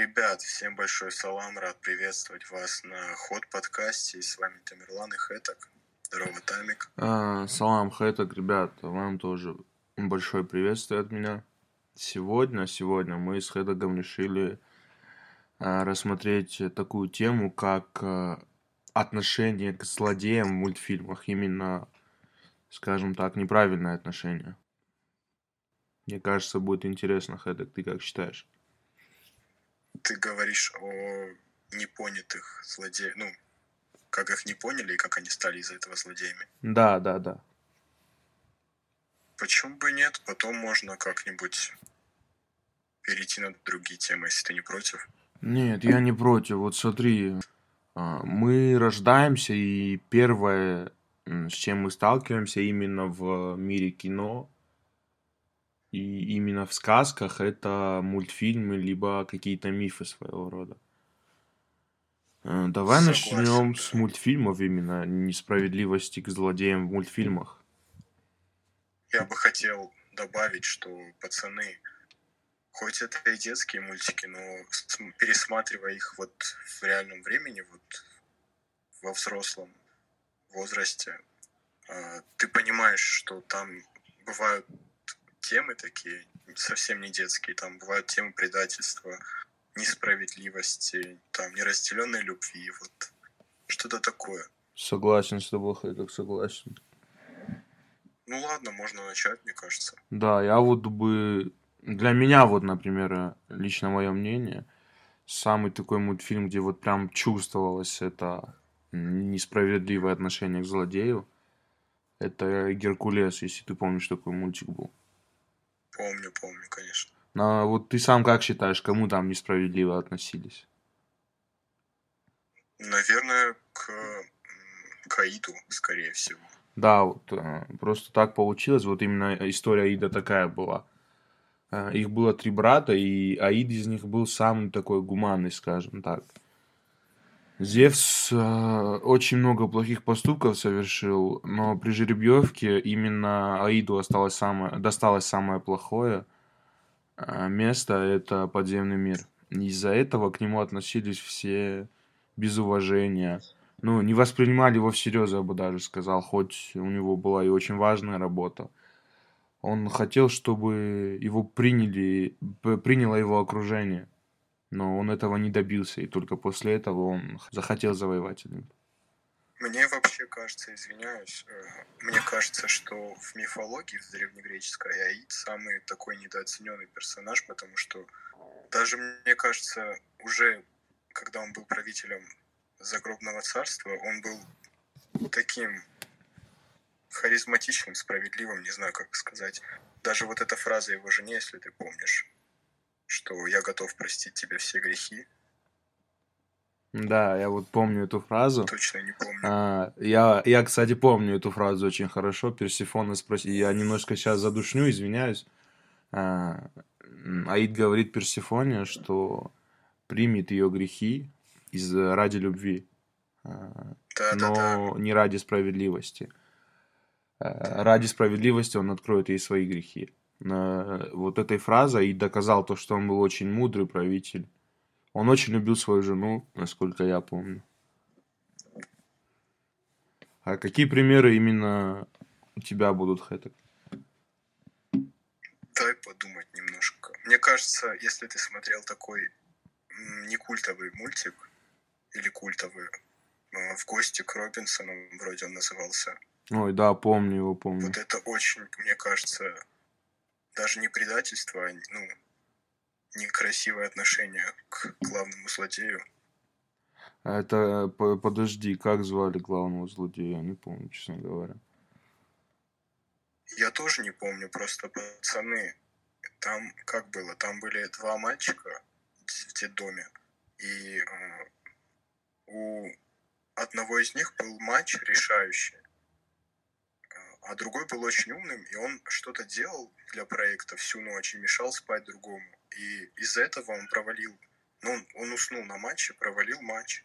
Ребят, всем большой салам, рад приветствовать вас на Ход подкасте. И с вами Тамерлан и Хэток. Здорово, Тамик. А, салам, Хэток, ребят, вам тоже большое приветствие от меня. Сегодня, сегодня мы с Хэтогом решили а, рассмотреть такую тему, как а, отношение к злодеям в мультфильмах. Именно, скажем так, неправильное отношение. Мне кажется, будет интересно, Хэток, ты как считаешь? Ты говоришь о непонятых злодеях, ну, как их не поняли и как они стали из-за этого злодеями. Да, да, да. Почему бы нет? Потом можно как-нибудь перейти на другие темы, если ты не против. Нет, я не против. Вот смотри, а, мы рождаемся, и первое, с чем мы сталкиваемся именно в мире кино, и именно в сказках это мультфильмы, либо какие-то мифы своего рода. Э, давай Согласен, начнем с мультфильмов именно, несправедливости к злодеям в мультфильмах. Я бы хотел добавить, что пацаны, хоть это и детские мультики, но пересматривая их вот в реальном времени, вот во взрослом возрасте, а, ты понимаешь, что там бывают темы такие, совсем не детские, там бывают темы предательства, несправедливости, там неразделенной любви, вот что-то такое. Согласен с тобой, Хэдок, согласен. Ну ладно, можно начать, мне кажется. Да, я вот бы... Для меня вот, например, лично мое мнение, самый такой мультфильм, где вот прям чувствовалось это несправедливое отношение к злодею, это Геркулес, если ты помнишь, такой мультик был. Помню, помню, конечно. А вот ты сам как считаешь, кому там несправедливо относились? Наверное, к, м, к Аиду, скорее всего. Да, вот э, просто так получилось. Вот именно история Аида такая была. Э, Их было три брата, и Аид из них был самый такой гуманный, скажем так. Зевс э, очень много плохих поступков совершил, но при жеребьевке именно Аиду осталось самое, досталось самое плохое э, место, это подземный мир. Из-за этого к нему относились все без уважения. Ну, не воспринимали его всерьез, я бы даже сказал, хоть у него была и очень важная работа. Он хотел, чтобы его приняли, приняло его окружение. Но он этого не добился, и только после этого он захотел завоевать Олимп. Мне вообще кажется, извиняюсь, э, мне кажется, что в мифологии, в древнегреческой, Аид самый такой недооцененный персонаж, потому что даже, мне кажется, уже когда он был правителем загробного царства, он был таким харизматичным, справедливым, не знаю, как сказать. Даже вот эта фраза его жене, если ты помнишь, что я готов простить тебе все грехи, Да, я вот помню эту фразу. точно не помню. А, я, я, кстати, помню эту фразу очень хорошо. Персифона спроси. Я немножко сейчас задушню, извиняюсь. А, Аид говорит Персифоне, что примет ее грехи из ради любви, а, Да-да-да. но не ради справедливости. А, Ради справедливости он откроет ей свои грехи. А, Вот этой фразой и доказал то, что он был очень мудрый правитель. Он очень любил свою жену, насколько я помню. А какие примеры именно у тебя будут, Хэток? Дай подумать немножко. Мне кажется, если ты смотрел такой не культовый мультик, или культовый, э, в гости к Робинсону, вроде он назывался, Ой, да, помню его, помню. вот это очень, мне кажется, даже не предательство, а, ну, некрасивое отношение к главному злодею. А это, по- подожди, как звали главного злодея? Я не помню, честно говоря. Я тоже не помню, просто пацаны, там как было, там были два мальчика в детдоме, и э, у одного из них был матч решающий, а другой был очень умным, и он что-то делал для проекта всю ночь и мешал спать другому. И из-за этого он провалил, ну, он, он уснул на матче, провалил матч,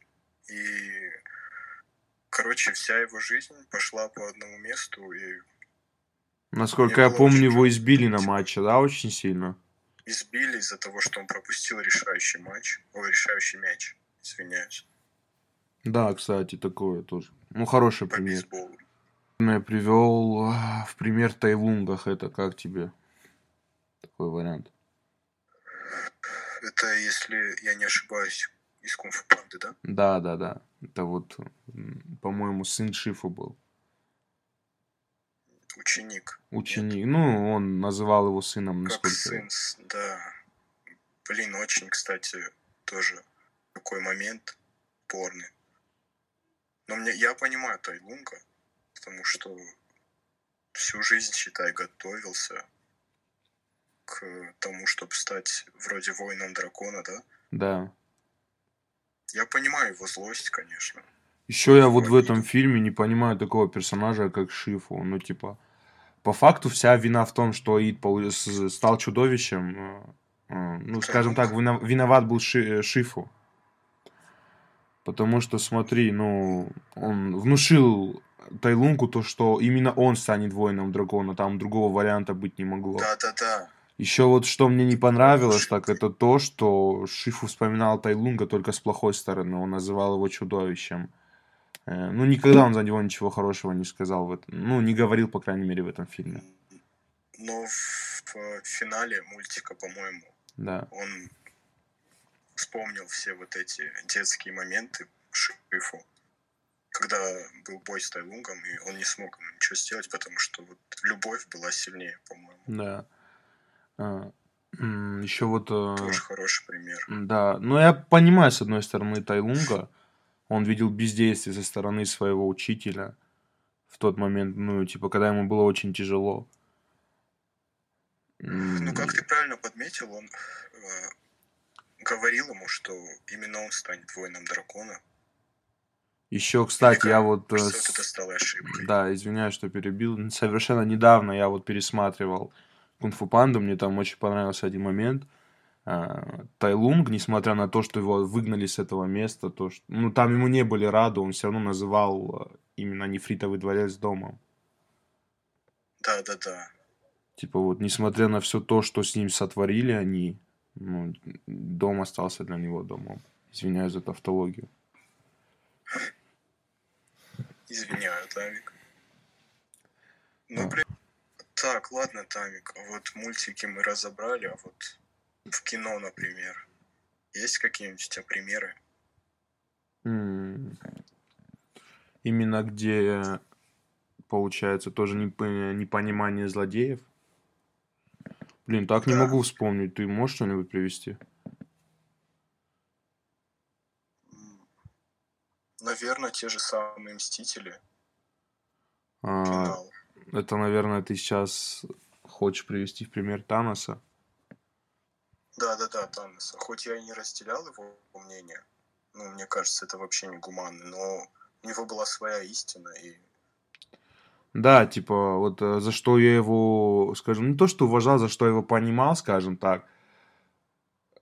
и, короче, вся его жизнь пошла по одному месту, и Насколько я помню, очень его избили на матче, да, очень сильно? избили из-за того, что он пропустил решающий матч, ой, решающий мяч, извиняюсь, Да, кстати, такое тоже. Ну, хороший по пример. бейсболу. Я привел а, в пример Тайлунгах. Это как тебе? Такой вариант. Это, если я не ошибаюсь, из кунг-фу панды, да? Да, да, да. Это вот, по-моему, сын Шифу был. Ученик. Нет. Ученик. Ну, он называл его сыном, Как насколько... сын, да. Блин, очень, кстати, тоже такой момент порный. Но мне, я понимаю Тайлунга, потому что всю жизнь, считай, готовился к тому, чтобы стать вроде воином дракона, да? Да. Я понимаю его злость, конечно. Еще я вот в этом фильме не понимаю такого персонажа, как Шифу. Ну, типа, по факту вся вина в том, что с- стал чудовищем. э, э, Ну, скажем так, виноват был Ши- э, Шифу. Потому что, смотри, ну, он внушил Тайлунку то, что именно он станет воином дракона. Там другого варианта быть не могло. Да-да-да. Еще вот что мне не понравилось, так это то, что Шифу вспоминал Тайлунга только с плохой стороны. Он называл его чудовищем. Э, Ну, никогда он за него ничего хорошего не сказал в этом. Ну, не говорил, по крайней мере, в этом фильме. Но в, в финале мультика, по-моему, Да. он вспомнил все вот эти детские моменты Шифу, когда был бой с Тайлунгом, и он не смог ему ничего сделать, потому что вот любовь была сильнее, по-моему. Да. Еще вот... э, Тоже хороший пример. Да, ну я понимаю, с одной стороны, Тайлунга. Он видел бездействие со стороны своего учителя в тот момент, ну, типа, когда ему было очень тяжело. Ну, как ты правильно подметил, он э, говорил ему, что именно он станет воином дракона. Еще, кстати, я вот... э, Что вот с- это стало ошибкой. Да, извиняюсь, что перебил. Совершенно недавно я вот пересматривал Кунг-фу Панду, мне там очень понравился один момент. А, Тайлунг, несмотря на то, что его выгнали с этого места, то, что, ну, там ему не были рады, он все равно называл э, именно нефритовый дворец домом. Да-да-да. Типа вот, несмотря на все то, что с ним сотворили они, ну, дом остался для него домом. Извиняюсь за тавтологию. Извиняю, Тамик. Ну, блин. Так, ладно, Тамик. Вот мультики мы разобрали, а вот в кино, например, есть какие-нибудь у тебя примеры? М. Именно где получается тоже непо- непонимание злодеев. Блин, так не Да. могу вспомнить. Ты можешь что-нибудь привести? Наверное, те же самые Мстители. А, Финал. это, наверное, ты сейчас хочешь привести в пример Таноса. Да-да-да, Таноса. Хоть я и не разделял его мнение, ну, мне кажется, это вообще не гуманно, но у него была своя истина, и Да, типа, вот э, за что я его, скажем, не то, что уважал, за что я его понимал, скажем так.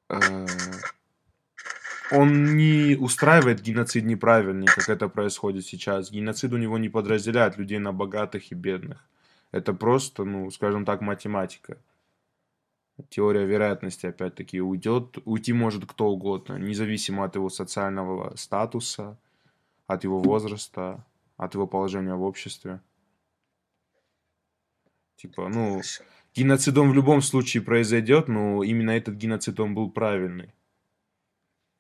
Э, Он не устраивает геноцид неправильный, как это происходит сейчас. Геноцид у него не подразделяет людей на богатых и бедных. Это просто, ну, скажем так, математика. Теория вероятности, опять-таки, уйдет, уйти может кто угодно, независимо от его социального статуса, от его возраста, от его положения в обществе. Типа, ну, согласен. геноцид он в любом случае произойдет, но именно этот геноцид он был правильный.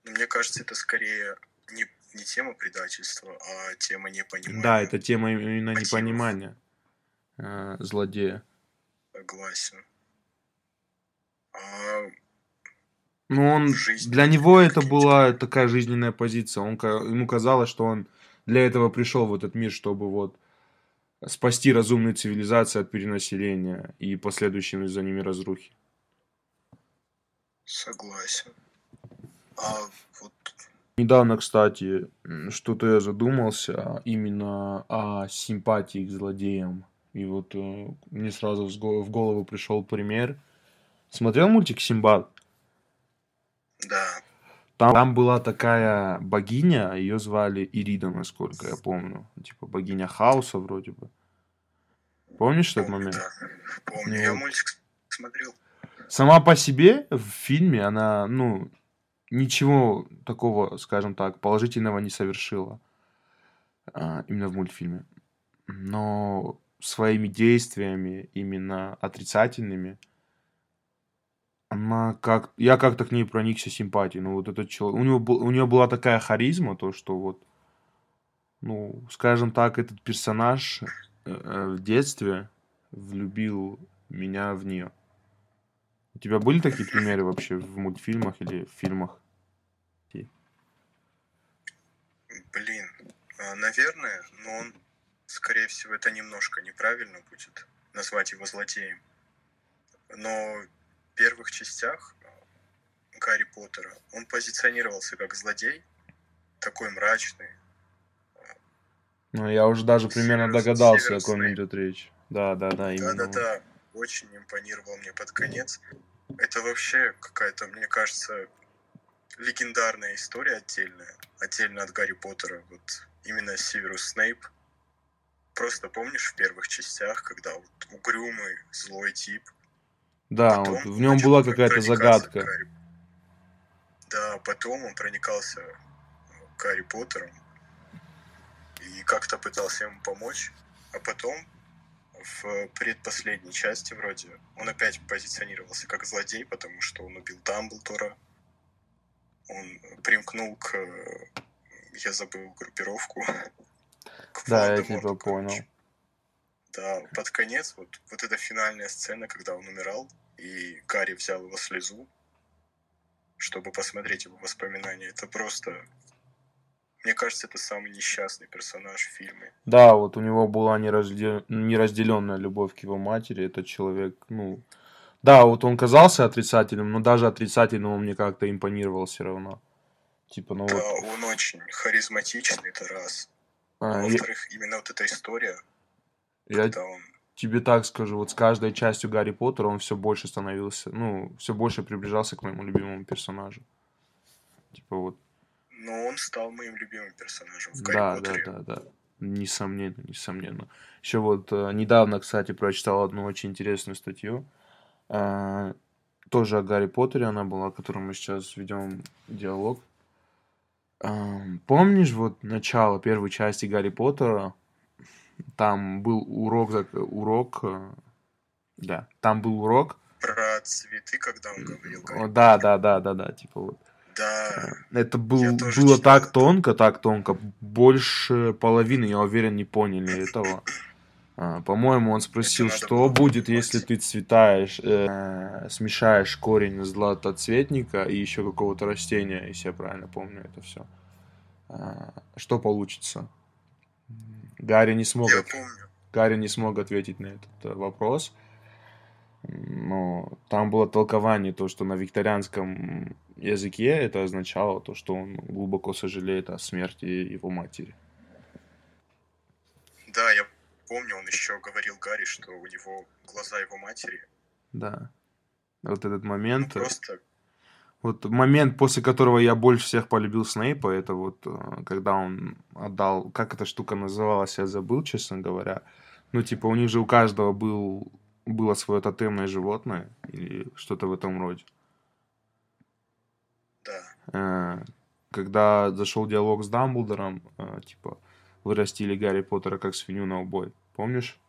Мне кажется, это скорее не, не тема предательства, а тема непонимания. Да, это тема именно мотивов. непонимания э, злодея. Согласен. А, Ну, он, В жизни для него это была такая жизненная позиция. Он, ему казалось, что он для этого пришел в этот мир, чтобы вот спасти разумную цивилизацию от перенаселения и последующей за ними разрухи. согласен. А вот Недавно, кстати, что-то я задумался именно о симпатии к злодеям. И вот э, мне сразу в голову пришел пример. Смотрел мультик Симбад? да, Там, там была такая богиня, ее звали Ирида, насколько я помню. Типа богиня хаоса вроде бы. Помнишь этот помню, момент? да, помню. Ну Я вот. мультик смотрел. Сама по себе в фильме она, ну, ничего такого, скажем так, положительного не совершила. А, именно в мультфильме. Но своими действиями, именно отрицательными, она как... Я как-то к ней проникся симпатией. Ну, вот этот человек... У, него, у нее была такая харизма, то, что вот... Ну, скажем так, этот персонаж э, в детстве влюбил меня в нее. У тебя были такие примеры вообще в мультфильмах или в фильмах? Блин, а, наверное, но он, скорее всего, это немножко неправильно будет назвать его злодеем. Но в первых частях Гарри Поттера он позиционировался как злодей, такой мрачный. Ну, я уже даже примерно Северус, догадался, о ком идет речь. Да, да, да, именно. Да, да, да. Очень импонировал мне под конец. Это вообще какая-то, мне кажется, легендарная история отдельная, отдельно от Гарри Поттера. Вот именно Северус Снейп. Просто помнишь в первых частях, когда вот угрюмый, злой тип. Да, вот в нем была какая-то загадка. Гарри... Да, потом он проникался Гарри Поттером и как-то пытался ему помочь, а потом в предпоследней части вроде он опять позиционировался как злодей, потому что он убил Дамблдора, он примкнул к я забыл группировку. Да, я тебя понял. Да, под конец, вот, вот эта финальная сцена, когда он умирал, и Гарри взял его слезу, чтобы посмотреть его воспоминания. Это просто... Мне кажется, это самый несчастный персонаж в фильме. Да, вот у него была нераздел... неразделенная любовь к его матери. Этот человек, ну... Да, вот он казался отрицательным, но даже отрицательным он мне как-то импонировал все равно. Типа, ну да, вот... он очень харизматичный, это раз. А, во-вторых, я... именно вот эта история, я он... тебе так скажу, вот с каждой частью Гарри Поттера он все больше становился, ну, все больше приближался к моему любимому персонажу. Типа вот. Но он стал моим любимым персонажем в Гарри да, Поттере. Да, да, да. Несомненно, несомненно. Еще вот э, недавно, кстати, прочитал одну очень интересную статью. Э, тоже о Гарри Поттере она была, о которой мы сейчас ведем диалог. Помнишь вот начало первой части Гарри Поттера? Там был урок, урок, э, да, там был урок. Про цветы, когда он говорил. Гарри да, да, да, да, да, типа вот. Да. Э, это был, было так тонко, так тонко. Больше половины, я уверен, не поняли этого. А, по-моему, он спросил, что будет, если ты цветаешь, э, смешаешь корень златоцветника и еще какого-то растения, если я правильно помню это все. А, что получится? Гарри не смог, от... Гарри не смог ответить на этот э, вопрос. Но там было толкование, то, что на викторианском языке это означало то, что он глубоко сожалеет о смерти его матери. Помню, он еще говорил Гарри, что у него глаза его матери. Да. Вот этот момент. Ну, просто... Вот момент, после которого я больше всех полюбил Снейпа, это вот э, когда он отдал, как эта штука называлась, я забыл, честно говоря. Ну, типа, у них же у каждого был, было свое тотемное животное или что-то в этом роде. Да. Э, когда зашел диалог с Дамблдором, типа, вырастили Гарри Поттера как свинью на убой. Помнишь?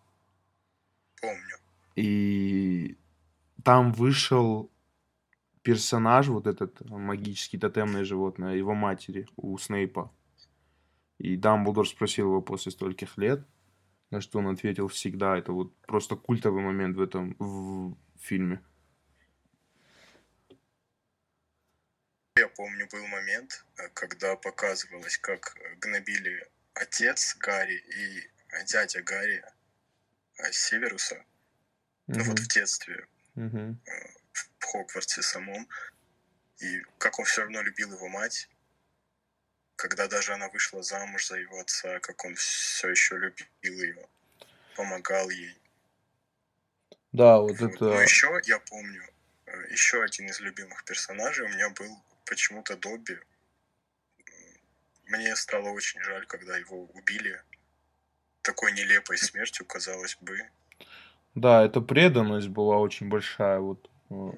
Помню. И там вышел персонаж, вот этот магический тотемное животное, его матери у Снейпа. И Дамблдор спросил его после стольких лет, на что он ответил всегда. Это вот просто культовый момент в этом в фильме. Я помню, был момент, когда показывалось, как гнобили отец Гарри и дядя Гарри Северуса, mm-hmm. ну вот в детстве, mm-hmm. в Хогвартсе самом, и как он все равно любил его мать, когда даже она вышла замуж за его отца, как он все еще любил ее, помогал ей. Да, вот, вот. это... Ну, еще я помню, э, еще один из любимых персонажей у меня был почему-то Добби. Мне стало очень жаль, когда его убили такой нелепой смертью, казалось бы. Да, эта преданность была очень большая. Вот. Э,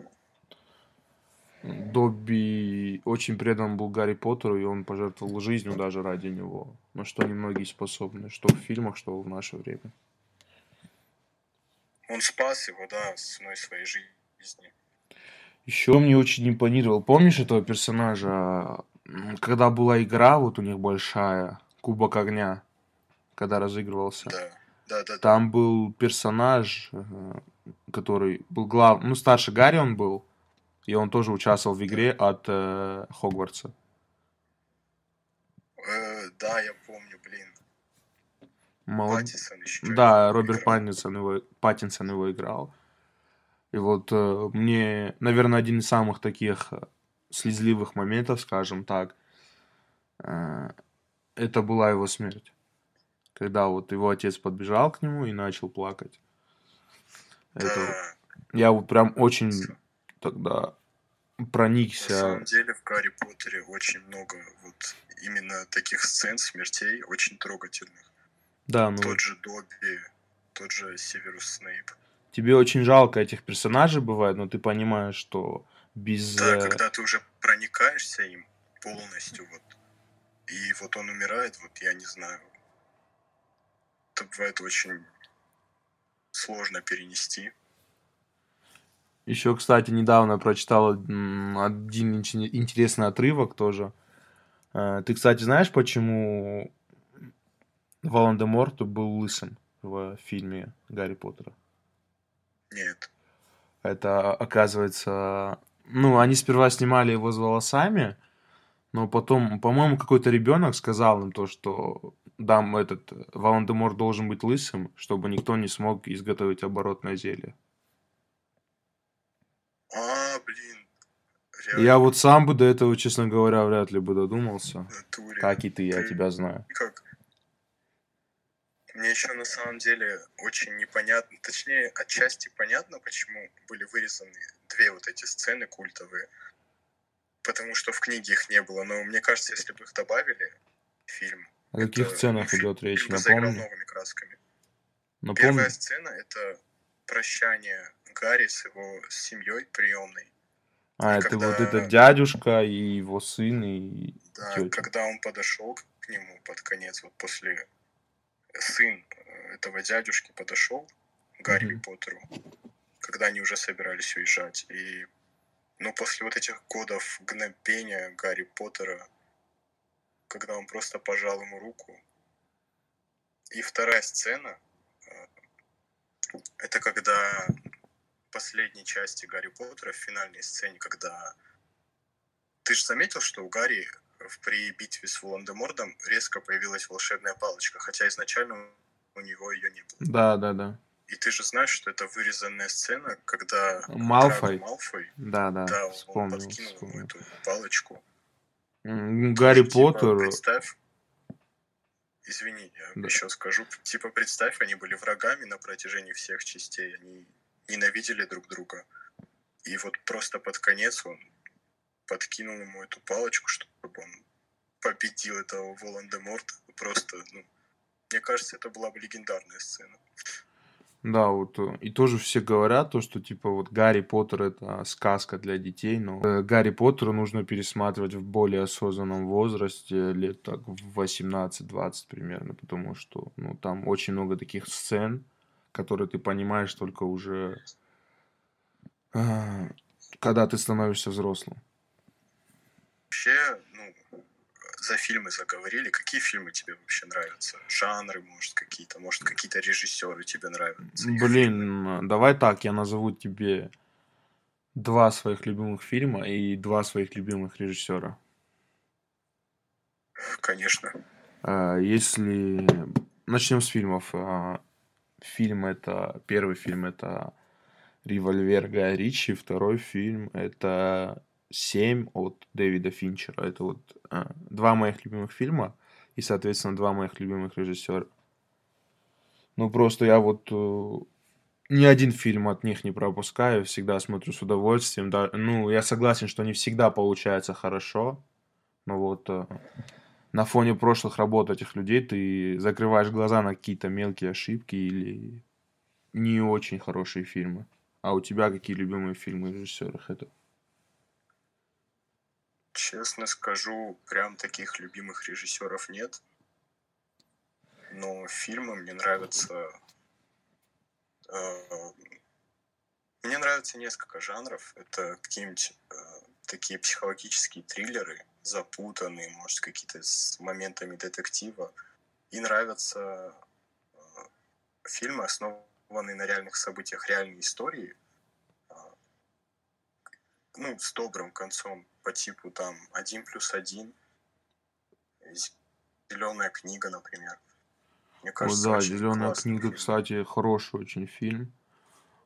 Добби очень предан был Гарри Поттеру, и он пожертвовал жизнью даже ради него. На что немногие способны, что в фильмах, что в наше время. Он спас его, да, ценой своей жизни. Еще мне очень импонировал. Помнишь этого персонажа, когда была игра, вот у них большая, Кубок огня, когда разыгрывался? Да, да, да. Там был персонаж, э, который был глав... Ну, старше Гарри он был, и он тоже участвовал в игре от э, Хогвартса. Э, да, я помню, блин. Молод... Паттинсон еще Да, Роберт. Паттинсон его, Паттинсон его играл. И вот э, мне, наверное, один из самых таких э, слезливых моментов, скажем так, э, это была его смерть. Когда вот его отец подбежал к нему и начал плакать. Это, я вот прям очень тогда на проникся. самом деле в Гарри Поттере очень много вот именно таких сцен смертей, очень трогательных. Да, ну Тот же Добби, тот же Северус Снейп. тебе очень жалко этих персонажей бывает, но ты понимаешь, что без... Да, э, когда ты уже проникаешься им полностью, вот, и вот он умирает, вот я не знаю. Это бывает очень сложно перенести. Еще, кстати, недавно прочитал один интересный отрывок тоже. Э, Ты, кстати, знаешь, почему Волан-де-Морт был лысым в фильме Гарри Поттера? Нет. Это, оказывается... Ну, они сперва снимали его с волосами, но потом, по-моему, какой-то ребенок сказал им то, что дам этот Волан-де-Морт должен быть лысым, чтобы никто не смог изготовить оборотное зелье. А, блин. Реально, Я вот сам бы до этого, честно говоря, вряд ли бы додумался. натуре. Как и ты, я Ты- тебя знаю. Как? Мне еще на самом деле очень непонятно, точнее, отчасти понятно, почему были вырезаны две вот эти сцены культовые. Потому что в книге их не было. Но мне кажется, если бы их добавили в фильм, О каких это, ну, идет речь, новыми красками. Напомни. Первая сцена — это прощание Гарри с его семьей приемной. А, и это вот когда- этот дядюшка и его сын, и Да, тетя. когда он подошел к нему под конец, вот после сын э, этого дядюшки подошел Гарри Мгм. Поттеру, когда они уже собирались уезжать. И ну, после вот этих годов гнобения Гарри Поттера, когда он просто пожал ему руку. И вторая сцена, э, это когда в последней части Гарри Поттера, в финальной сцене, когда... Ты же заметил, что у Гарри при битве с Волан-де-Мортом резко появилась волшебная палочка, хотя изначально у него ее не было. Да, да, да. И ты же знаешь, что это вырезанная сцена, когда Малфой. Малфой, Да, да, да, он вспомнил, подкинул ему вспомнил. эту палочку. Гарри Типа, Поттер, представь, извини, я Да. еще скажу, типа представь, они были врагами на протяжении всех частей, они ненавидели друг друга. И вот просто под конец он подкинул ему эту палочку, чтобы он победил этого Волан-де-Морта. Просто, ну, мне кажется, это была бы легендарная сцена. Да, вот, э, и тоже все говорят то, что, типа, вот Гарри Поттер это сказка для детей, но э, Гарри Поттера нужно пересматривать в более осознанном возрасте, лет так в 18-20 примерно, потому что, ну, там очень много таких сцен, которые ты понимаешь только уже, а, когда ты становишься взрослым. Вообще, за фильмы заговорили. Какие фильмы тебе вообще нравятся? Жанры, может, какие-то? Может, какие-то режиссеры тебе нравятся? Блин, давай так, я назову тебе два своих любимых фильма и два своих любимых режиссера. Конечно. А, Если начнем с фильмов. а, Фильм это первый фильм это Револьвер Гая Ричи, второй фильм это Семь от Дэвида Финчера. Это вот а, два моих любимых фильма и, соответственно, два моих любимых режиссера. Ну просто я вот э, ни один фильм от них не пропускаю, всегда смотрю с удовольствием. Да, ну я согласен, что не всегда получается хорошо, но вот э, на фоне прошлых работ этих людей ты закрываешь глаза на какие-то мелкие ошибки или не очень хорошие фильмы. А у тебя какие любимые фильмы режиссеров это? Честно скажу, прям таких любимых режиссеров нет. Но фильмы мне нравятся... Э, мне нравится несколько жанров. Это какие-нибудь э, такие психологические триллеры, запутанные, может, какие-то с моментами детектива. И нравятся э, фильмы, основанные на реальных событиях, реальные истории, э, ну, с добрым концом по типу там один плюс один, зеленая книга, например. Мне кажется, О, да, зеленая книга, фильм. кстати, хороший очень фильм.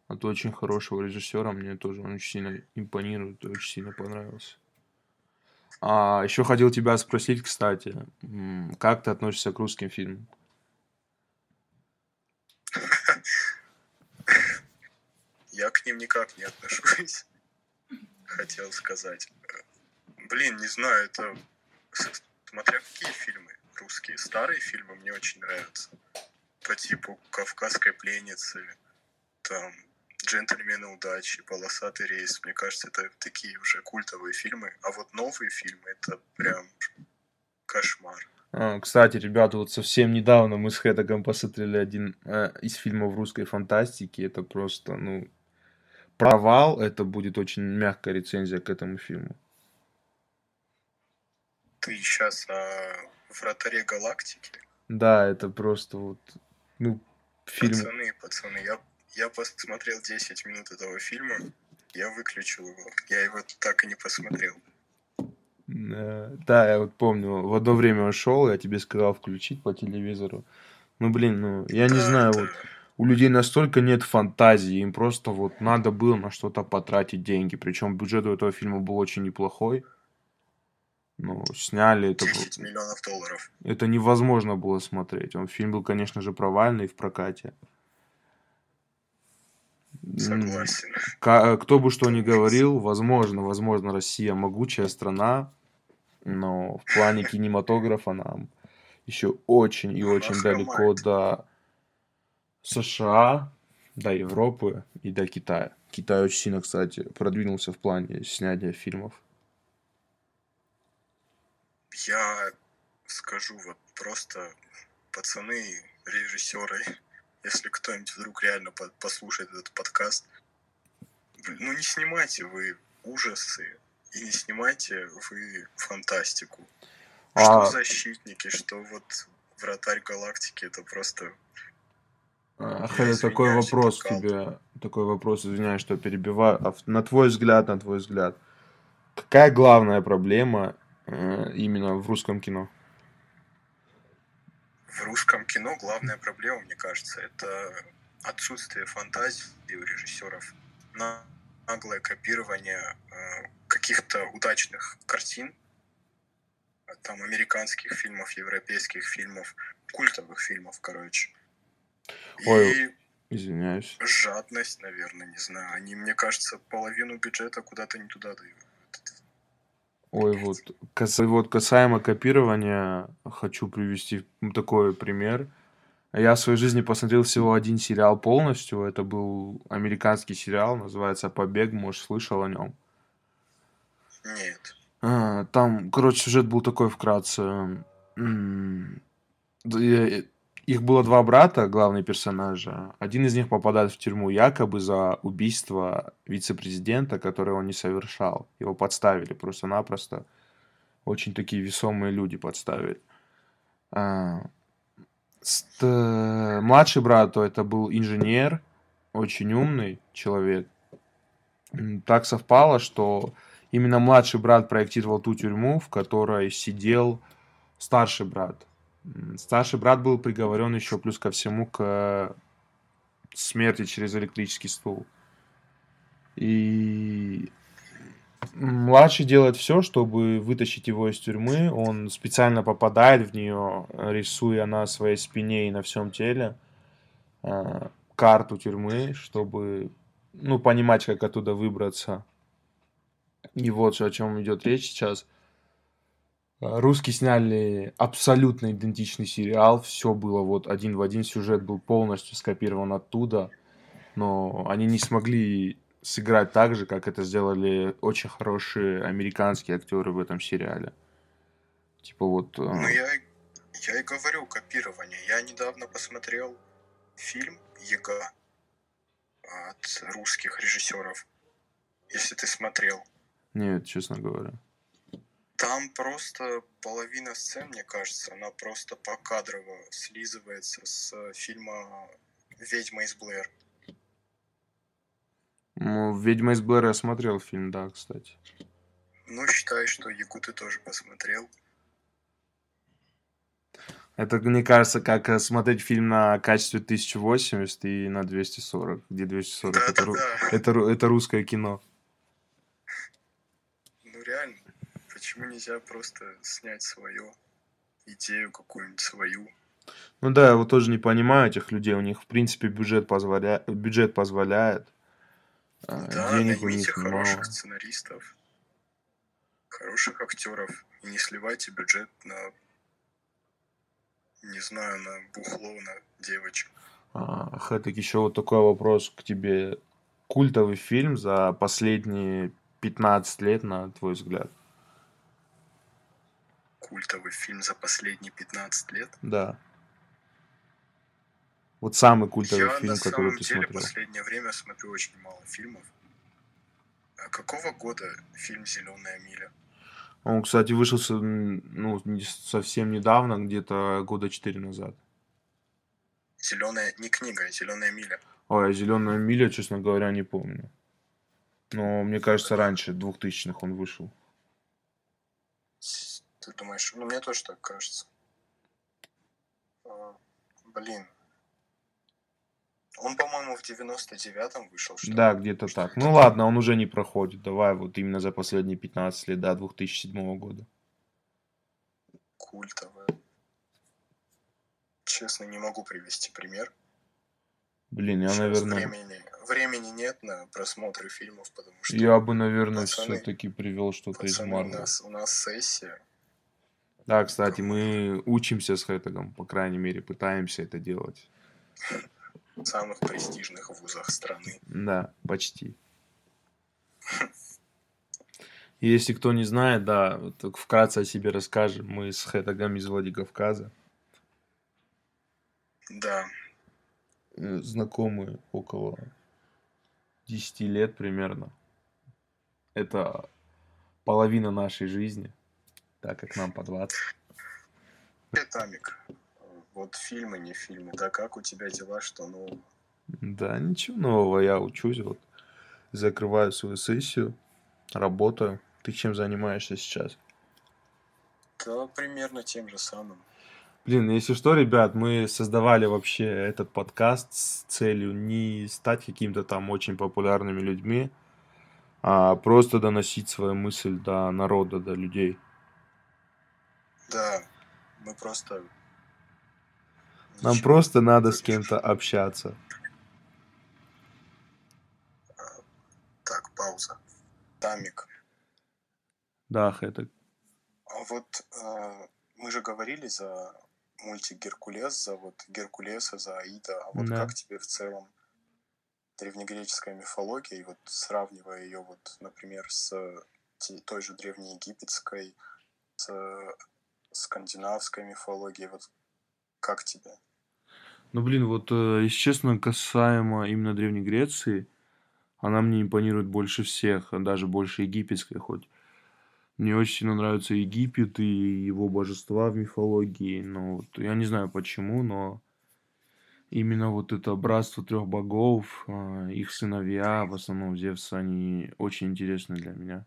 От очень хорошего режиссера. Мне тоже он очень сильно импонирует, очень сильно понравился. А еще хотел тебя спросить, кстати, как ты относишься к русским фильмам? Я к ним никак не отношусь, хотел сказать. Блин, не знаю, это смотря какие фильмы русские. Старые фильмы мне очень нравятся. По типу «Кавказской пленницы», там «Джентльмены удачи», «Полосатый рейс». Мне кажется, это такие уже культовые фильмы. А вот новые фильмы — это прям кошмар. А, кстати, ребята, вот совсем недавно мы с Хэтагом посмотрели один э, из фильмов русской фантастики. Это просто, ну, провал. Это будет очень мягкая рецензия к этому фильму. Ты сейчас о вратаре галактики? Да, это просто вот, ну, фильм... Пацаны, пацаны, я, я посмотрел 10 минут этого фильма, я выключил его. Я его так и не посмотрел. Э, да, я вот помню, в одно время ушел, я тебе сказал включить по телевизору. Ну, блин, ну, я да, не знаю, это... вот у людей настолько нет фантазии, им просто вот надо было на что-то потратить деньги. Причем бюджет у этого фильма был очень неплохой. Ну, сняли это... 10 миллионов долларов. Это невозможно было смотреть. Он фильм был, конечно же, провальный в прокате. Согласен. Кто бы что ни говорил, возможно, возможно, Россия могучая страна, но в плане кинематографа нам еще очень и очень далеко до США, до Европы и до Китая. Китай очень сильно, кстати, продвинулся в плане снятия фильмов я скажу вот просто, пацаны, режиссеры, если кто-нибудь вдруг реально послушает этот подкаст, ну не снимайте вы ужасы и не снимайте вы фантастику. А... Что защитники, что вот вратарь галактики, это просто... А, такой вопрос тебе, такой вопрос, извиняюсь, что перебиваю. А на твой взгляд, на твой взгляд, какая главная проблема именно в русском кино? В русском кино главная проблема, мне кажется, это отсутствие фантазии у режиссеров, наглое копирование э, каких-то удачных картин, там американских фильмов, европейских фильмов, культовых фильмов, короче. Ой, и извиняюсь. Жадность, наверное, не знаю. Они, мне кажется, половину бюджета куда-то не туда дают. Ой, вот, кас- вот касаемо копирования, хочу привести такой пример. Я в своей жизни посмотрел всего один сериал полностью. Это был американский сериал, называется «Побег», может, слышал о нем? Нет. А, Там, короче, сюжет был такой вкратце. Их было два брата, главные персонажи. Один из них попадает в тюрьму якобы за убийство вице-президента, которое он не совершал. Его подставили просто-напросто. Очень такие весомые люди подставили. А, младший брат, то это был инженер, очень умный человек. Так совпало, что именно младший брат проектировал ту тюрьму, в которой сидел старший брат. Старший брат был приговорен еще плюс ко всему к смерти через электрический стул. И младший делает все, чтобы вытащить его из тюрьмы. Он специально попадает в нее, рисуя на своей спине и на всем теле э, карту тюрьмы, чтобы ну, понимать, как оттуда выбраться. И вот о чем идет речь сейчас – Русские сняли абсолютно идентичный сериал. Все было вот один в один. Сюжет был полностью скопирован оттуда. Но они не смогли сыграть так же, как это сделали очень хорошие американские актеры в этом сериале. Типа вот... Ну, э, я, я и говорю, копирование. Я недавно посмотрел фильм «Яга» от русских режиссеров. Если ты смотрел. Нет, честно говоря. Там просто половина сцен, мне кажется, она просто покадрово слизывается с фильма «Ведьма из Блэр». Ну, «Ведьма из Блэр» я смотрел фильм, да, кстати. Ну, считай, что Ягу ты тоже посмотрел. Это, мне кажется, как э, смотреть фильм на качестве 1080 и на 240, где 240 это, ру- Да-да-да. это, это русское кино. Ну, реально. Почему нельзя просто снять свое идею какую-нибудь свою? Ну да, я вот тоже не понимаю этих людей. У них, в принципе, бюджет, позволя... бюджет позволяет. а, Да, Денег у них хороших мало. сценаристов, хороших актеров и не сливайте бюджет на, не знаю, на бухло, на девочек. А, Хэтак, еще вот такой вопрос к тебе. Культовый фильм за последние 15 лет, на твой взгляд? Культовый фильм за последние 15 лет. Да. Вот самый культовый Я фильм, на который самом ты деле смотрел. последнее время смотрю очень мало фильмов. А какого года фильм «Зеленая миля»? Он, кстати, вышел ну, совсем недавно, где-то года 4 назад. Зеленая, не книга, а «Зеленая миля». Ой, «Зеленая миля», честно говоря, не помню. Но мне кажется, раньше, 2000-х он вышел. Ты думаешь, ну мне тоже так кажется. А, Блин. Он, по-моему, в 99-м вышел, что ли? Да, где-то так. Ну ладно, он уже не проходит. Давай вот именно за последние 15 лет, до 2007 года. Культовая. Честно, не могу привести пример. Блин, я, Сейчас наверное... времени, времени нет на просмотры фильмов, потому что Я бы, наверное, все-таки привел что-то из пацаны, у Марвел. нас, у нас сессия. Да, кстати, мы учимся с Хэттегом, по крайней мере, пытаемся это делать. в самых престижных вузах страны. Да, почти. Если кто не знает, да, вот так вкратце о себе расскажем. Мы с Хэттегом из Владикавказа. Да, Э, Знакомы около 10 лет примерно. Это половина нашей жизни, так как нам по 20. Привет, Амик. Вот фильмы, не фильмы. Да как у тебя дела, что нового? Да, ничего нового, я учусь, вот закрываю свою сессию, работаю. Ты чем занимаешься сейчас? Да, примерно тем же самым. Блин, если что, ребят, мы создавали вообще этот подкаст с целью не стать каким-то там очень популярными людьми, а просто доносить свою мысль до народа, до людей. Да, мы просто... Нам Ничего. просто надо с кем-то общаться. Так, пауза. Тамик. Да, это А вот э, мы же говорили за мультик Геркулес, за вот Геркулеса, за Аида. А вот Да. как тебе в целом древнегреческая мифология, и вот сравнивая ее вот, например, с той же древнеегипетской, с скандинавской мифологией, вот как тебе? Ну, блин, вот, э, если честно, касаемо именно Древней Греции, она мне импонирует больше всех, даже больше египетской хоть. Мне очень сильно нравится Египет и его божества в мифологии, но вот я не знаю почему, но именно вот это братство трех богов, а, их сыновья, в основном Зевс, они очень интересны для меня.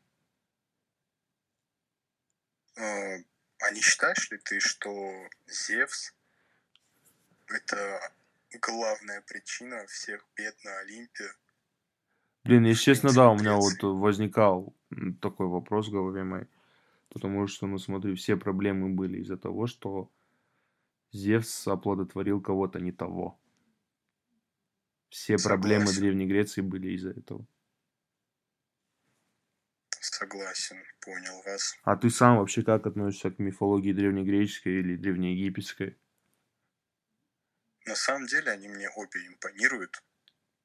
А не считаешь ли ты, что Зевс это главная причина всех бед на Олимпе? Блин, если честно, да, у меня вот возникал такой вопрос в голове моей. Потому что, ну смотри, все проблемы были из-за того, что Зевс оплодотворил кого-то не того. Все проблемы Согласен. Древней Греции были из-за этого. Согласен, понял вас. А ты сам вообще как относишься к мифологии древнегреческой или древнеегипетской? На самом деле они мне обе импонируют,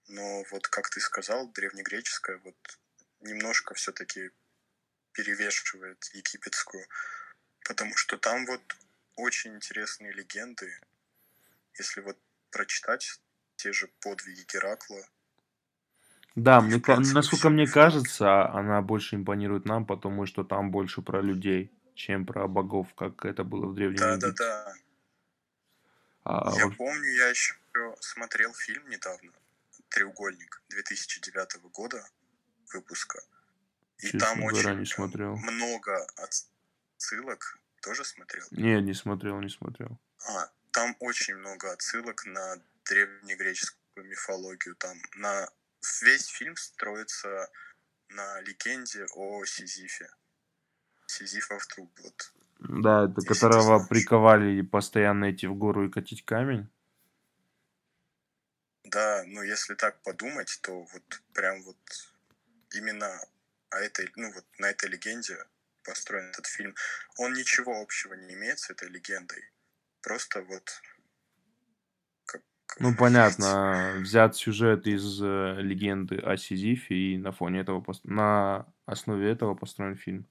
но вот, как ты сказал, древнегреческая вот немножко все-таки перевешивает египетскую, потому что там вот очень интересные легенды. Если вот прочитать те же подвиги Геракла. Да, мне, насколько мне кажется, она больше импонирует нам, потому что там больше про людей, чем про богов, как это было в Древнем Да, да, да. А, я вот... помню, я еще смотрел фильм недавно «Треугольник» 2009 года выпуска. И Честно там очень не смотрел. много отсылок. Тоже смотрел? Не, не смотрел, не смотрел. А, там очень много отсылок на древнегреческую мифологию. Там на весь фильм строится на легенде о Сизифе. Сизифов труп. Вот. Да, это которого приковали постоянно идти в гору и катить камень. Да, ну если так подумать, то вот прям вот именно о этой, ну вот на этой легенде построен этот фильм. Он ничего общего не имеет с этой легендой. Просто вот ну, понятно, взят сюжет из э, легенды о Сизифе, и на фоне этого, на основе этого построен фильм.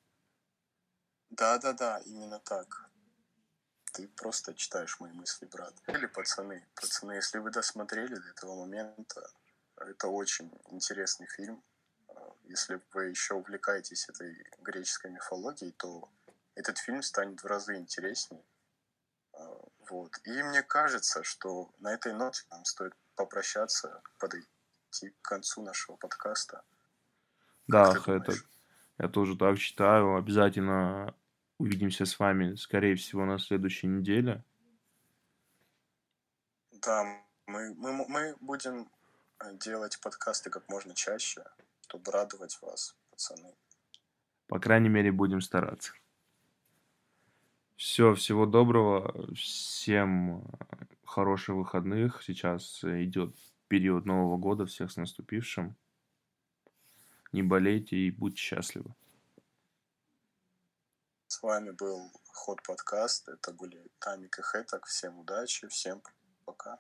Да-да-да, именно так. Ты просто читаешь мои мысли, брат. Или пацаны. Пацаны, если вы досмотрели до этого момента, это очень интересный фильм. Если вы еще увлекаетесь этой греческой мифологией, то этот фильм станет в разы интереснее. Вот. И мне кажется, что на этой ноте нам стоит попрощаться, подойти к концу нашего подкаста. Да, это, я тоже так считаю. Обязательно увидимся с вами, скорее всего, на следующей неделе. Да, мы, мы, мы будем э, делать подкасты как можно чаще, чтобы радовать вас, пацаны. По крайней мере, будем стараться. Все, всего доброго. Всем э, хороших выходных. Сейчас идет период Нового года. Всех с наступившим. Не болейте и будьте счастливы. С вами был Ход подкаст. Это были Тамик и Хэтак. Всем удачи, всем пока.